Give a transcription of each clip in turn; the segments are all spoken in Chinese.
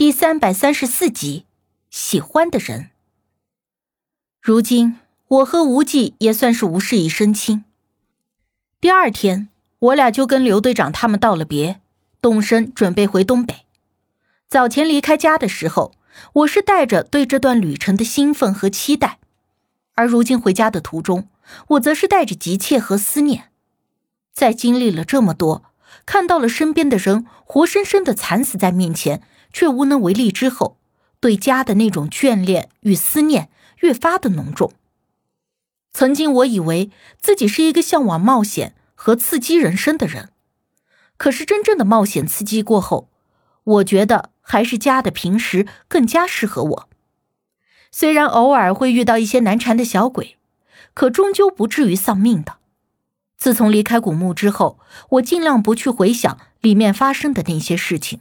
第三百三十四集，喜欢的人。如今我和无忌也算是无事一身轻。第二天，我俩就跟刘队长他们道了别，动身准备回东北。早前离开家的时候，我是带着对这段旅程的兴奋和期待，而如今回家的途中，我则是带着急切和思念。在经历了这么多，看到了身边的人活生生的惨死在面前。却无能为力之后，对家的那种眷恋与思念越发的浓重。曾经我以为自己是一个向往冒险和刺激人生的人，可是真正的冒险刺激过后，我觉得还是家的平时更加适合我。虽然偶尔会遇到一些难缠的小鬼，可终究不至于丧命的。自从离开古墓之后，我尽量不去回想里面发生的那些事情。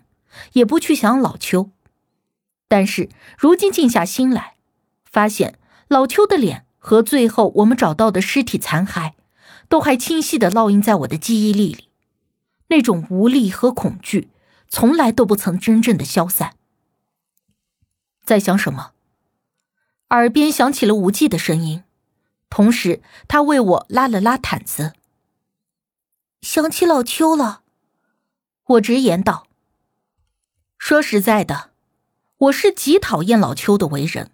也不去想老邱，但是如今静下心来，发现老邱的脸和最后我们找到的尸体残骸，都还清晰的烙印在我的记忆力里。那种无力和恐惧，从来都不曾真正的消散。在想什么？耳边响起了无忌的声音，同时他为我拉了拉毯子。想起老邱了，我直言道。说实在的，我是极讨厌老邱的为人，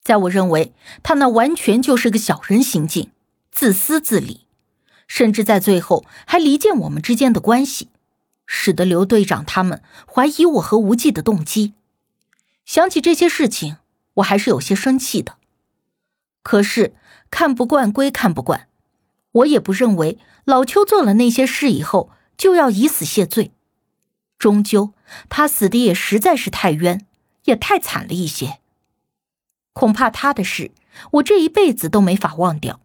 在我认为他那完全就是个小人行径，自私自利，甚至在最后还离间我们之间的关系，使得刘队长他们怀疑我和无忌的动机。想起这些事情，我还是有些生气的。可是看不惯归看不惯，我也不认为老邱做了那些事以后就要以死谢罪。终究，他死的也实在是太冤，也太惨了一些。恐怕他的事，我这一辈子都没法忘掉。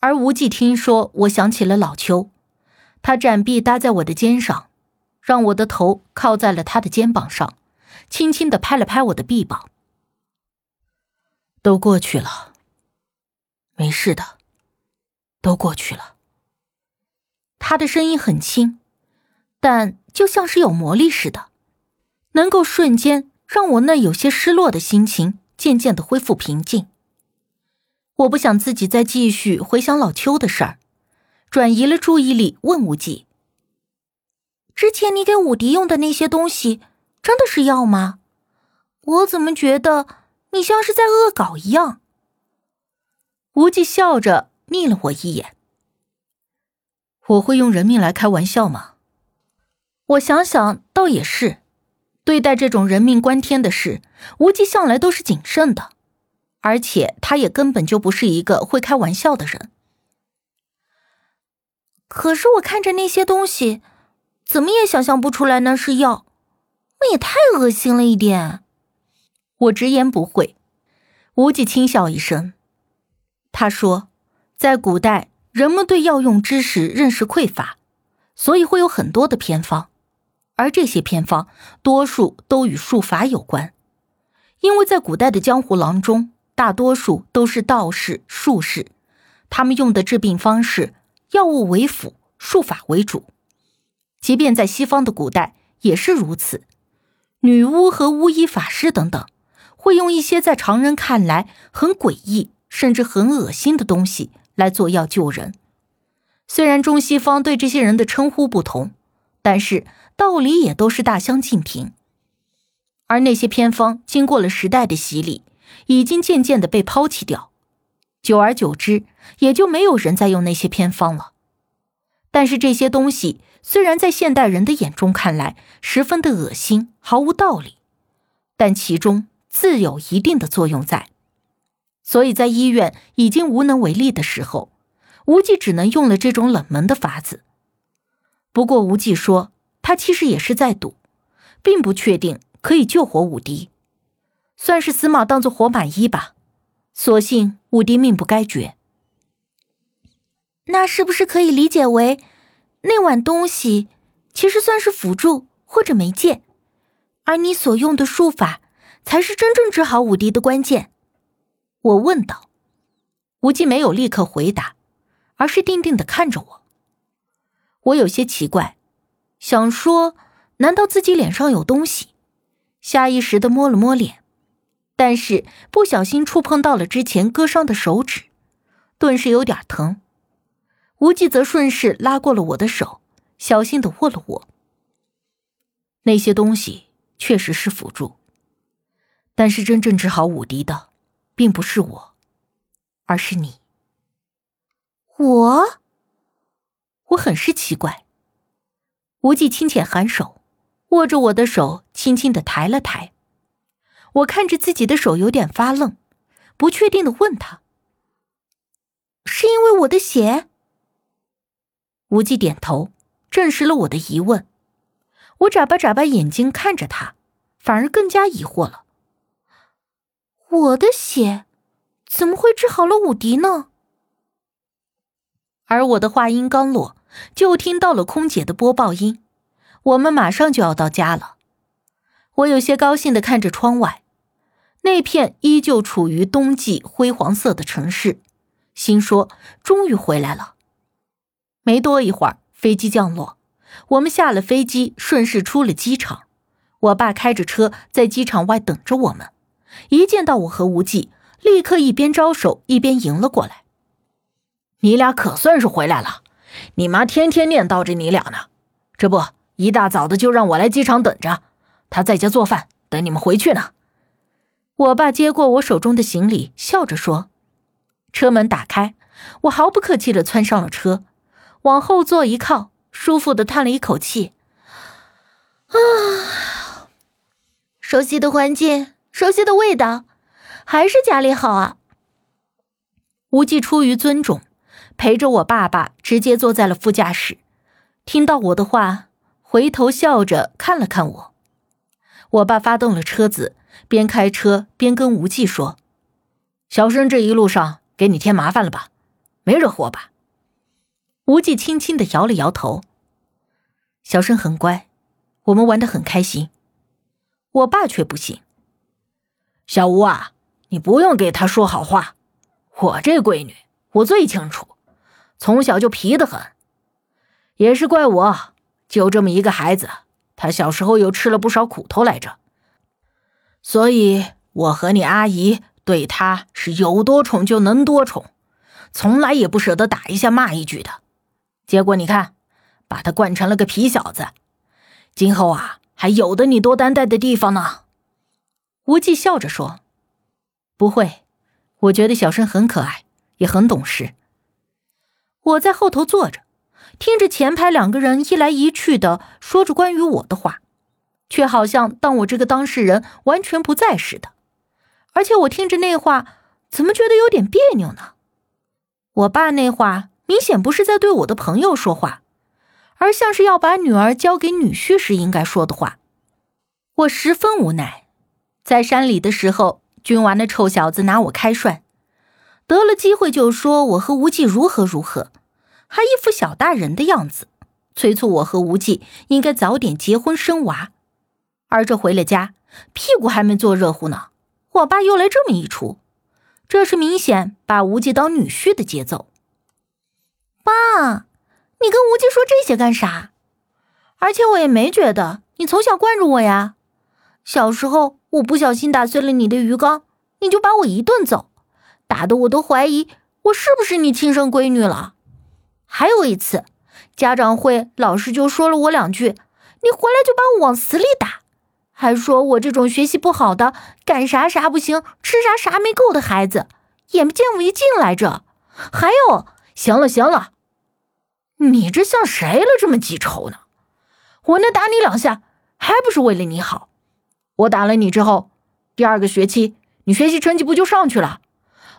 而无忌听说，我想起了老邱，他展臂搭在我的肩上，让我的头靠在了他的肩膀上，轻轻的拍了拍我的臂膀。都过去了，没事的，都过去了。他的声音很轻。但就像是有魔力似的，能够瞬间让我那有些失落的心情渐渐的恢复平静。我不想自己再继续回想老邱的事儿，转移了注意力，问无忌：“之前你给武迪用的那些东西，真的是药吗？我怎么觉得你像是在恶搞一样？”无忌笑着睨了我一眼：“我会用人命来开玩笑吗？”我想想，倒也是，对待这种人命关天的事，无忌向来都是谨慎的，而且他也根本就不是一个会开玩笑的人。可是我看着那些东西，怎么也想象不出来那是药，那也太恶心了一点。我直言不讳。无忌轻笑一声，他说，在古代，人们对药用知识认识匮乏，所以会有很多的偏方。而这些偏方，多数都与术法有关，因为在古代的江湖郎中，大多数都是道士、术士，他们用的治病方式，药物为辅，术法为主。即便在西方的古代也是如此，女巫和巫医、法师等等，会用一些在常人看来很诡异，甚至很恶心的东西来做药救人。虽然中西方对这些人的称呼不同，但是。道理也都是大相径庭，而那些偏方经过了时代的洗礼，已经渐渐的被抛弃掉，久而久之，也就没有人再用那些偏方了。但是这些东西虽然在现代人的眼中看来十分的恶心，毫无道理，但其中自有一定的作用在。所以在医院已经无能为力的时候，无忌只能用了这种冷门的法子。不过无忌说。他其实也是在赌，并不确定可以救活武迪，算是死马当做活马医吧。所幸武迪命不该绝。那是不是可以理解为，那碗东西其实算是辅助或者媒介，而你所用的术法才是真正治好武迪的关键？我问道。无忌没有立刻回答，而是定定的看着我。我有些奇怪。想说，难道自己脸上有东西，下意识的摸了摸脸，但是不小心触碰到了之前割伤的手指，顿时有点疼。无忌则顺势拉过了我的手，小心的握了握。那些东西确实是辅助，但是真正治好武迪的，并不是我，而是你。我，我很是奇怪。无忌轻浅颔首，握着我的手，轻轻的抬了抬。我看着自己的手有点发愣，不确定的问他：“是因为我的血？”无忌点头，证实了我的疑问。我眨巴眨巴眼睛看着他，反而更加疑惑了。我的血怎么会治好了武迪呢？而我的话音刚落，就听到了空姐的播报音：我们马上就要到家了。我有些高兴的看着窗外，那片依旧处于冬季灰黄色的城市，心说终于回来了。没多一会儿，飞机降落，我们下了飞机，顺势出了机场。我爸开着车在机场外等着我们，一见到我和无忌，立刻一边招手一边迎了过来。你俩可算是回来了，你妈天天念叨着你俩呢。这不，一大早的就让我来机场等着，她在家做饭，等你们回去呢。我爸接过我手中的行李，笑着说：“车门打开，我毫不客气的窜上了车。”往后座一靠，舒服的叹了一口气，啊，熟悉的环境，熟悉的味道，还是家里好啊。无忌出于尊重，陪着我爸爸直接坐在了副驾驶，听到我的话，回头笑着看了看我。我爸发动了车子，边开车边跟无忌说：“小生这一路上给你添麻烦了吧？没惹祸吧？”无忌轻轻的摇了摇头。小生很乖，我们玩的很开心。我爸却不行。小吴啊，你不用给他说好话。我这闺女，我最清楚，从小就皮得很。也是怪我，就这么一个孩子，他小时候又吃了不少苦头来着。所以，我和你阿姨对他是有多宠就能多宠，从来也不舍得打一下骂一句的。结果你看，把他惯成了个皮小子，今后啊，还有的你多担待的地方呢。无忌笑着说：“不会，我觉得小生很可爱，也很懂事。”我在后头坐着，听着前排两个人一来一去的说着关于我的话，却好像当我这个当事人完全不在似的。而且我听着那话，怎么觉得有点别扭呢？我爸那话。明显不是在对我的朋友说话，而像是要把女儿交给女婿时应该说的话。我十分无奈，在山里的时候，君娃那臭小子拿我开涮，得了机会就说我和无忌如何如何，还一副小大人的样子，催促我和无忌应该早点结婚生娃。而这回了家，屁股还没坐热乎呢，我爸又来这么一出，这是明显把无忌当女婿的节奏。爸，你跟无忌说这些干啥？而且我也没觉得你从小惯着我呀。小时候我不小心打碎了你的鱼缸，你就把我一顿揍，打得我都怀疑我是不是你亲生闺女了。还有一次，家长会老师就说了我两句，你回来就把我往死里打，还说我这种学习不好的，干啥啥不行，吃啥啥没够的孩子，眼不见为净来着。还有，行了行了。你这像谁了？这么记仇呢？我那打你两下，还不是为了你好？我打了你之后，第二个学期你学习成绩不就上去了？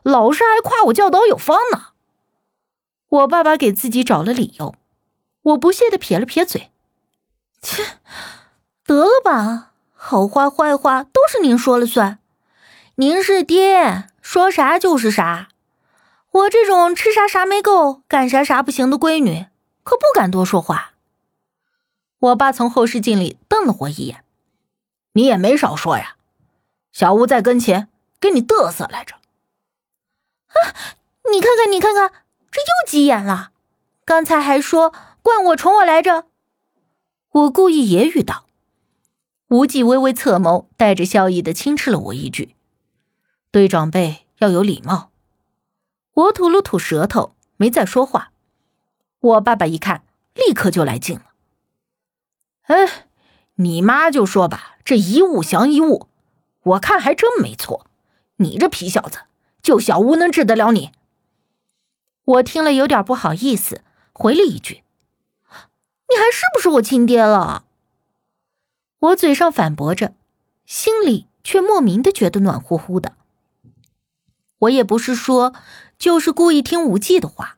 老师还夸我教导有方呢。我爸爸给自己找了理由，我不屑的撇了撇嘴：“切，得了吧，好话坏话都是您说了算。您是爹，说啥就是啥。我这种吃啥啥没够，干啥啥不行的闺女。”可不敢多说话。我爸从后视镜里瞪了我一眼：“你也没少说呀，小吴在跟前跟你嘚瑟来着。”啊，你看看，你看看，这又急眼了。刚才还说惯我宠我来着。我故意揶揄道：“无忌微微侧眸，带着笑意的轻斥了我一句：“对长辈要有礼貌。”我吐了吐舌头，没再说话。我爸爸一看，立刻就来劲了：“哎，你妈就说吧，这一物降一物，我看还真没错。你这皮小子，就小巫能治得了你？”我听了有点不好意思，回了一句：“你还是不是我亲爹了？”我嘴上反驳着，心里却莫名的觉得暖乎乎的。我也不是说就是故意听无忌的话，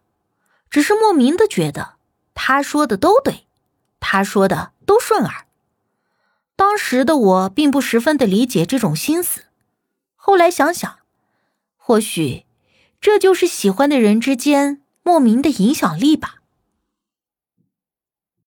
只是莫名的觉得他说的都对，他说的都顺耳。当时的我并不十分的理解这种心思，后来想想，或许这就是喜欢的人之间莫名的影响力吧。